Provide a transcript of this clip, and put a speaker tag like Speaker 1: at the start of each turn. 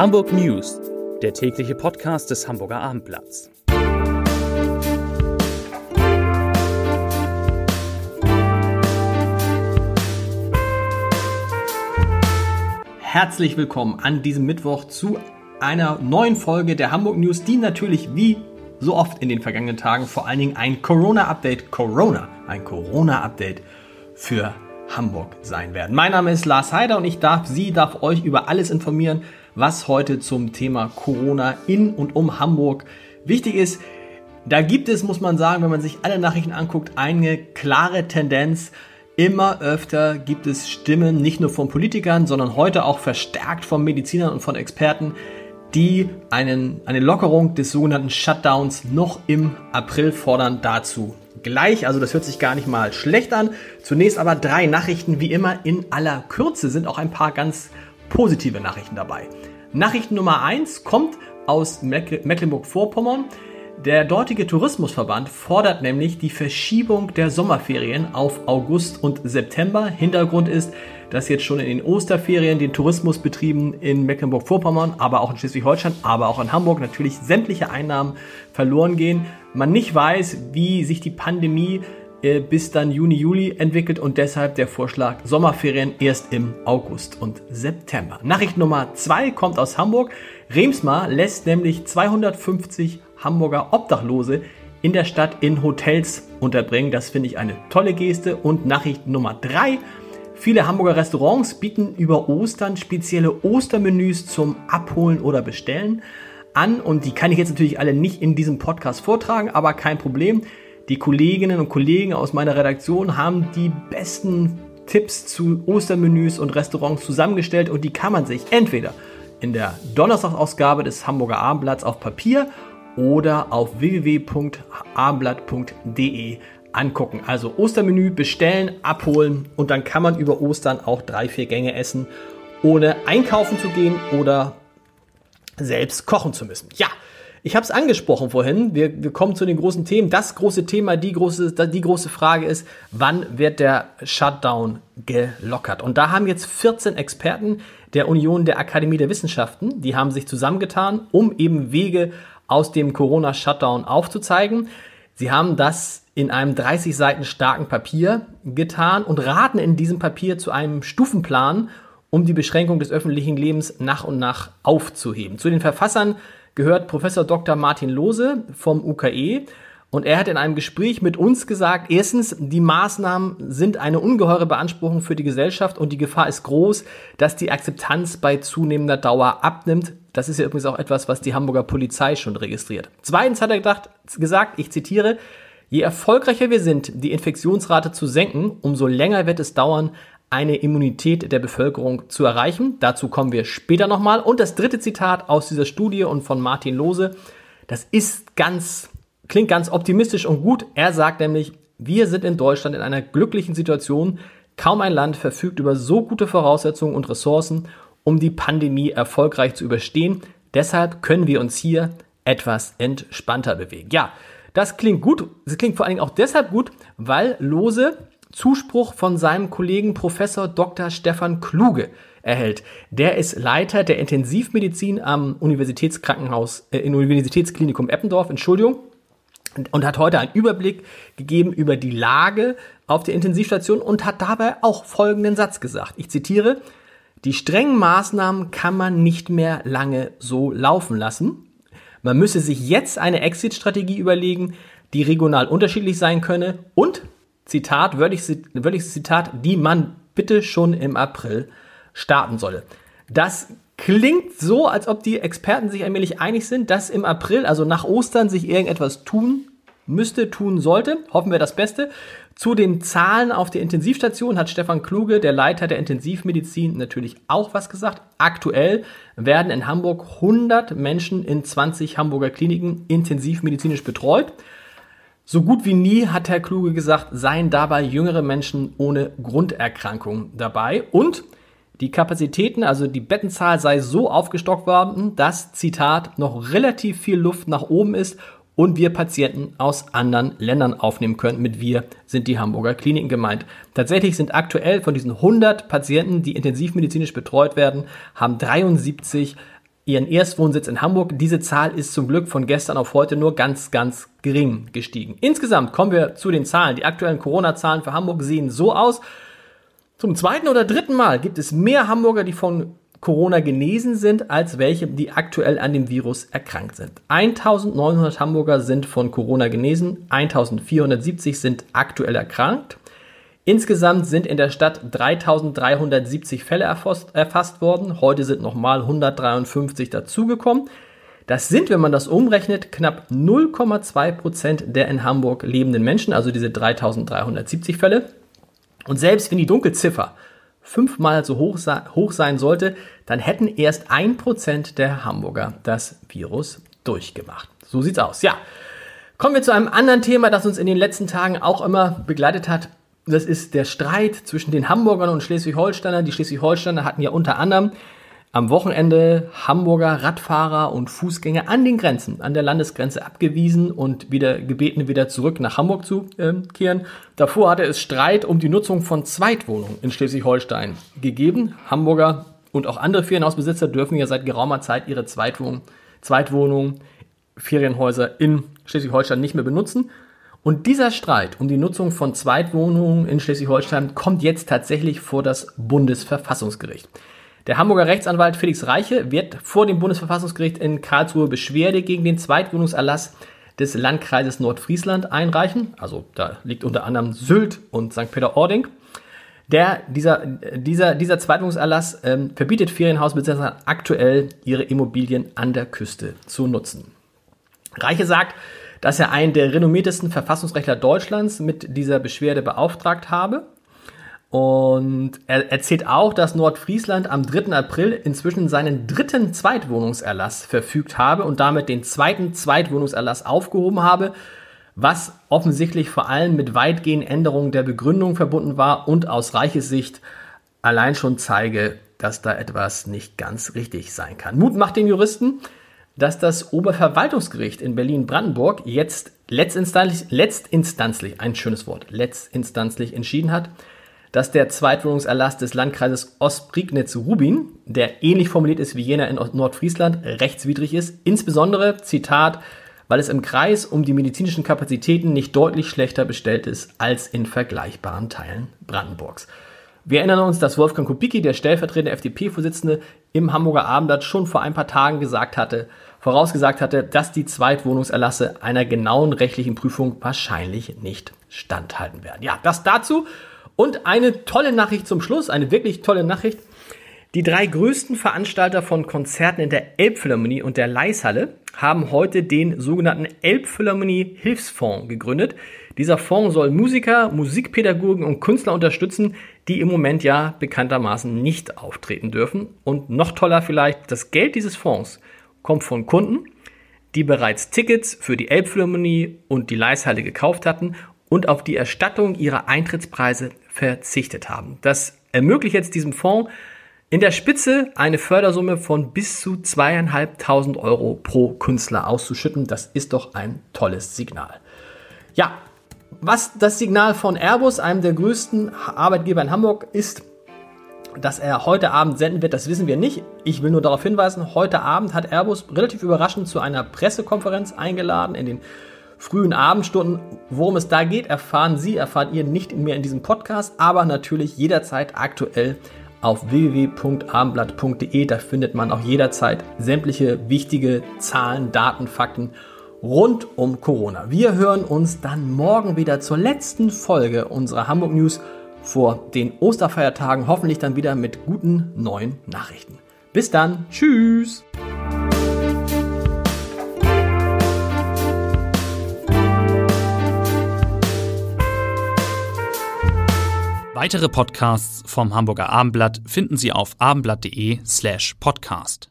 Speaker 1: Hamburg News, der tägliche Podcast des Hamburger Abendblatts.
Speaker 2: Herzlich willkommen an diesem Mittwoch zu einer neuen Folge der Hamburg News, die natürlich wie so oft in den vergangenen Tagen vor allen Dingen ein Corona-Update, Corona, ein Corona-Update für Hamburg sein werden. Mein Name ist Lars Heider und ich darf Sie, darf euch über alles informieren, was heute zum Thema Corona in und um Hamburg wichtig ist. Da gibt es, muss man sagen, wenn man sich alle Nachrichten anguckt, eine klare Tendenz. Immer öfter gibt es Stimmen, nicht nur von Politikern, sondern heute auch verstärkt von Medizinern und von Experten, die einen, eine Lockerung des sogenannten Shutdowns noch im April fordern. Dazu gleich, also das hört sich gar nicht mal schlecht an. Zunächst aber drei Nachrichten, wie immer in aller Kürze, sind auch ein paar ganz positive Nachrichten dabei. Nachricht Nummer eins kommt aus Mecklenburg-Vorpommern. Der dortige Tourismusverband fordert nämlich die Verschiebung der Sommerferien auf August und September. Hintergrund ist, dass jetzt schon in den Osterferien den Tourismusbetrieben in Mecklenburg-Vorpommern, aber auch in Schleswig-Holstein, aber auch in Hamburg natürlich sämtliche Einnahmen verloren gehen. Man nicht weiß, wie sich die Pandemie bis dann Juni, Juli entwickelt und deshalb der Vorschlag Sommerferien erst im August und September. Nachricht Nummer zwei kommt aus Hamburg. Remsmar lässt nämlich 250 Hamburger Obdachlose in der Stadt in Hotels unterbringen. Das finde ich eine tolle Geste. Und Nachricht Nummer drei Viele Hamburger Restaurants bieten über Ostern spezielle Ostermenüs zum Abholen oder Bestellen an und die kann ich jetzt natürlich alle nicht in diesem Podcast vortragen, aber kein Problem. Die Kolleginnen und Kollegen aus meiner Redaktion haben die besten Tipps zu Ostermenüs und Restaurants zusammengestellt und die kann man sich entweder in der Donnerstagsausgabe des Hamburger Abendblatts auf Papier oder auf www.abendblatt.de angucken. Also Ostermenü bestellen, abholen und dann kann man über Ostern auch drei, vier Gänge essen, ohne einkaufen zu gehen oder selbst kochen zu müssen. Ja, ich habe es angesprochen vorhin. Wir, wir kommen zu den großen Themen. Das große Thema, die große, die große Frage ist, wann wird der Shutdown gelockert? Und da haben jetzt 14 Experten der Union der Akademie der Wissenschaften, die haben sich zusammengetan, um eben Wege aus dem Corona-Shutdown aufzuzeigen. Sie haben das in einem 30 Seiten starken Papier getan und raten in diesem Papier zu einem Stufenplan, um die Beschränkung des öffentlichen Lebens nach und nach aufzuheben. Zu den Verfassern gehört Professor Dr. Martin Lose vom UKE und er hat in einem Gespräch mit uns gesagt, erstens, die Maßnahmen sind eine ungeheure Beanspruchung für die Gesellschaft und die Gefahr ist groß, dass die Akzeptanz bei zunehmender Dauer abnimmt. Das ist ja übrigens auch etwas, was die Hamburger Polizei schon registriert. Zweitens hat er gedacht, gesagt, ich zitiere, Je erfolgreicher wir sind, die Infektionsrate zu senken, umso länger wird es dauern, eine Immunität der Bevölkerung zu erreichen. Dazu kommen wir später nochmal. Und das dritte Zitat aus dieser Studie und von Martin Lose, das ist ganz, klingt ganz optimistisch und gut. Er sagt nämlich, wir sind in Deutschland in einer glücklichen Situation. Kaum ein Land verfügt über so gute Voraussetzungen und Ressourcen, um die Pandemie erfolgreich zu überstehen. Deshalb können wir uns hier etwas entspannter bewegen. Ja, das klingt gut. Das klingt vor allen Dingen auch deshalb gut, weil Lose Zuspruch von seinem Kollegen Professor Dr. Stefan Kluge erhält. Der ist Leiter der Intensivmedizin am Universitätskrankenhaus, äh, im Universitätsklinikum Eppendorf, Entschuldigung, und hat heute einen Überblick gegeben über die Lage auf der Intensivstation und hat dabei auch folgenden Satz gesagt. Ich zitiere, die strengen Maßnahmen kann man nicht mehr lange so laufen lassen. Man müsse sich jetzt eine Exit-Strategie überlegen, die regional unterschiedlich sein könne und, Zitat, wörtliches, Zitat, die man bitte schon im April starten solle. Das klingt so, als ob die Experten sich allmählich einig sind, dass im April, also nach Ostern, sich irgendetwas tun müsste, tun sollte. Hoffen wir das Beste. Zu den Zahlen auf der Intensivstation hat Stefan Kluge, der Leiter der Intensivmedizin, natürlich auch was gesagt. Aktuell werden in Hamburg 100 Menschen in 20 Hamburger Kliniken intensivmedizinisch betreut. So gut wie nie, hat Herr Kluge gesagt, seien dabei jüngere Menschen ohne Grunderkrankung dabei. Und die Kapazitäten, also die Bettenzahl sei so aufgestockt worden, dass, Zitat, noch relativ viel Luft nach oben ist und wir Patienten aus anderen Ländern aufnehmen können. Mit wir sind die Hamburger Kliniken gemeint. Tatsächlich sind aktuell von diesen 100 Patienten, die intensivmedizinisch betreut werden, haben 73 ihren Erstwohnsitz in Hamburg. Diese Zahl ist zum Glück von gestern auf heute nur ganz, ganz gering gestiegen. Insgesamt kommen wir zu den Zahlen. Die aktuellen Corona-Zahlen für Hamburg sehen so aus. Zum zweiten oder dritten Mal gibt es mehr Hamburger, die von Corona genesen sind, als welche, die aktuell an dem Virus erkrankt sind. 1900 Hamburger sind von Corona genesen, 1470 sind aktuell erkrankt. Insgesamt sind in der Stadt 3370 Fälle erfasst, erfasst worden. Heute sind nochmal 153 dazugekommen. Das sind, wenn man das umrechnet, knapp 0,2 Prozent der in Hamburg lebenden Menschen, also diese 3370 Fälle. Und selbst wenn die Dunkelziffer fünfmal so hoch, hoch sein sollte, dann hätten erst ein Prozent der Hamburger das Virus durchgemacht. So sieht's aus. Ja. Kommen wir zu einem anderen Thema, das uns in den letzten Tagen auch immer begleitet hat. Das ist der Streit zwischen den Hamburgern und Schleswig-Holsteinern. Die Schleswig-Holsteiner hatten ja unter anderem am Wochenende Hamburger Radfahrer und Fußgänger an den Grenzen, an der Landesgrenze abgewiesen und wieder gebeten, wieder zurück nach Hamburg zu äh, kehren. Davor hatte es Streit um die Nutzung von Zweitwohnungen in Schleswig-Holstein gegeben. Hamburger und auch andere Ferienhausbesitzer dürfen ja seit geraumer Zeit ihre Zweitwohnung, Zweitwohnungen, Ferienhäuser in Schleswig-Holstein nicht mehr benutzen. Und dieser Streit um die Nutzung von Zweitwohnungen in Schleswig-Holstein kommt jetzt tatsächlich vor das Bundesverfassungsgericht. Der Hamburger Rechtsanwalt Felix Reiche wird vor dem Bundesverfassungsgericht in Karlsruhe Beschwerde gegen den Zweitwohnungserlass des Landkreises Nordfriesland einreichen. Also da liegt unter anderem Sylt und St. Peter-Ording. Der, dieser, dieser, dieser Zweitwohnungserlass ähm, verbietet Ferienhausbesitzern aktuell ihre Immobilien an der Küste zu nutzen. Reiche sagt, dass er einen der renommiertesten Verfassungsrechtler Deutschlands mit dieser Beschwerde beauftragt habe. Und er erzählt auch, dass Nordfriesland am 3. April inzwischen seinen dritten Zweitwohnungserlass verfügt habe und damit den zweiten Zweitwohnungserlass aufgehoben habe, was offensichtlich vor allem mit weitgehenden Änderungen der Begründung verbunden war und aus Reiches Sicht allein schon zeige, dass da etwas nicht ganz richtig sein kann. Mut macht den Juristen, dass das Oberverwaltungsgericht in Berlin-Brandenburg jetzt letztinstanzlich, letztinstanzlich, ein schönes Wort, letztinstanzlich entschieden hat, dass der Zweitwohnungserlass des Landkreises Ostprignitz-Rubin, der ähnlich formuliert ist wie jener in Nordfriesland, rechtswidrig ist. Insbesondere, Zitat, weil es im Kreis um die medizinischen Kapazitäten nicht deutlich schlechter bestellt ist als in vergleichbaren Teilen Brandenburgs. Wir erinnern uns, dass Wolfgang Kubicki, der stellvertretende FDP-Vorsitzende, im Hamburger Abendblatt schon vor ein paar Tagen gesagt hatte, vorausgesagt hatte, dass die Zweitwohnungserlasse einer genauen rechtlichen Prüfung wahrscheinlich nicht standhalten werden. Ja, das dazu. Und eine tolle Nachricht zum Schluss, eine wirklich tolle Nachricht. Die drei größten Veranstalter von Konzerten in der Elbphilharmonie und der Leishalle haben heute den sogenannten Elbphilharmonie Hilfsfonds gegründet. Dieser Fonds soll Musiker, Musikpädagogen und Künstler unterstützen, die im Moment ja bekanntermaßen nicht auftreten dürfen. Und noch toller vielleicht, das Geld dieses Fonds kommt von Kunden, die bereits Tickets für die Elbphilharmonie und die Leishalle gekauft hatten und auf die Erstattung ihrer Eintrittspreise verzichtet haben. Das ermöglicht jetzt diesem Fonds in der Spitze eine Fördersumme von bis zu zweieinhalbtausend Euro pro Künstler auszuschütten. Das ist doch ein tolles Signal. Ja, was das Signal von Airbus, einem der größten Arbeitgeber in Hamburg, ist, dass er heute Abend senden wird, das wissen wir nicht. Ich will nur darauf hinweisen, heute Abend hat Airbus relativ überraschend zu einer Pressekonferenz eingeladen in den frühen Abendstunden. Worum es da geht, erfahren Sie, erfahrt ihr nicht mehr in diesem Podcast, aber natürlich jederzeit aktuell auf www.abendblatt.de. Da findet man auch jederzeit sämtliche wichtige Zahlen, Daten, Fakten rund um Corona. Wir hören uns dann morgen wieder zur letzten Folge unserer Hamburg News vor den Osterfeiertagen, hoffentlich dann wieder mit guten neuen Nachrichten. Bis dann, tschüss!
Speaker 1: Weitere Podcasts vom Hamburger Abendblatt finden Sie auf abendblatt.de slash podcast.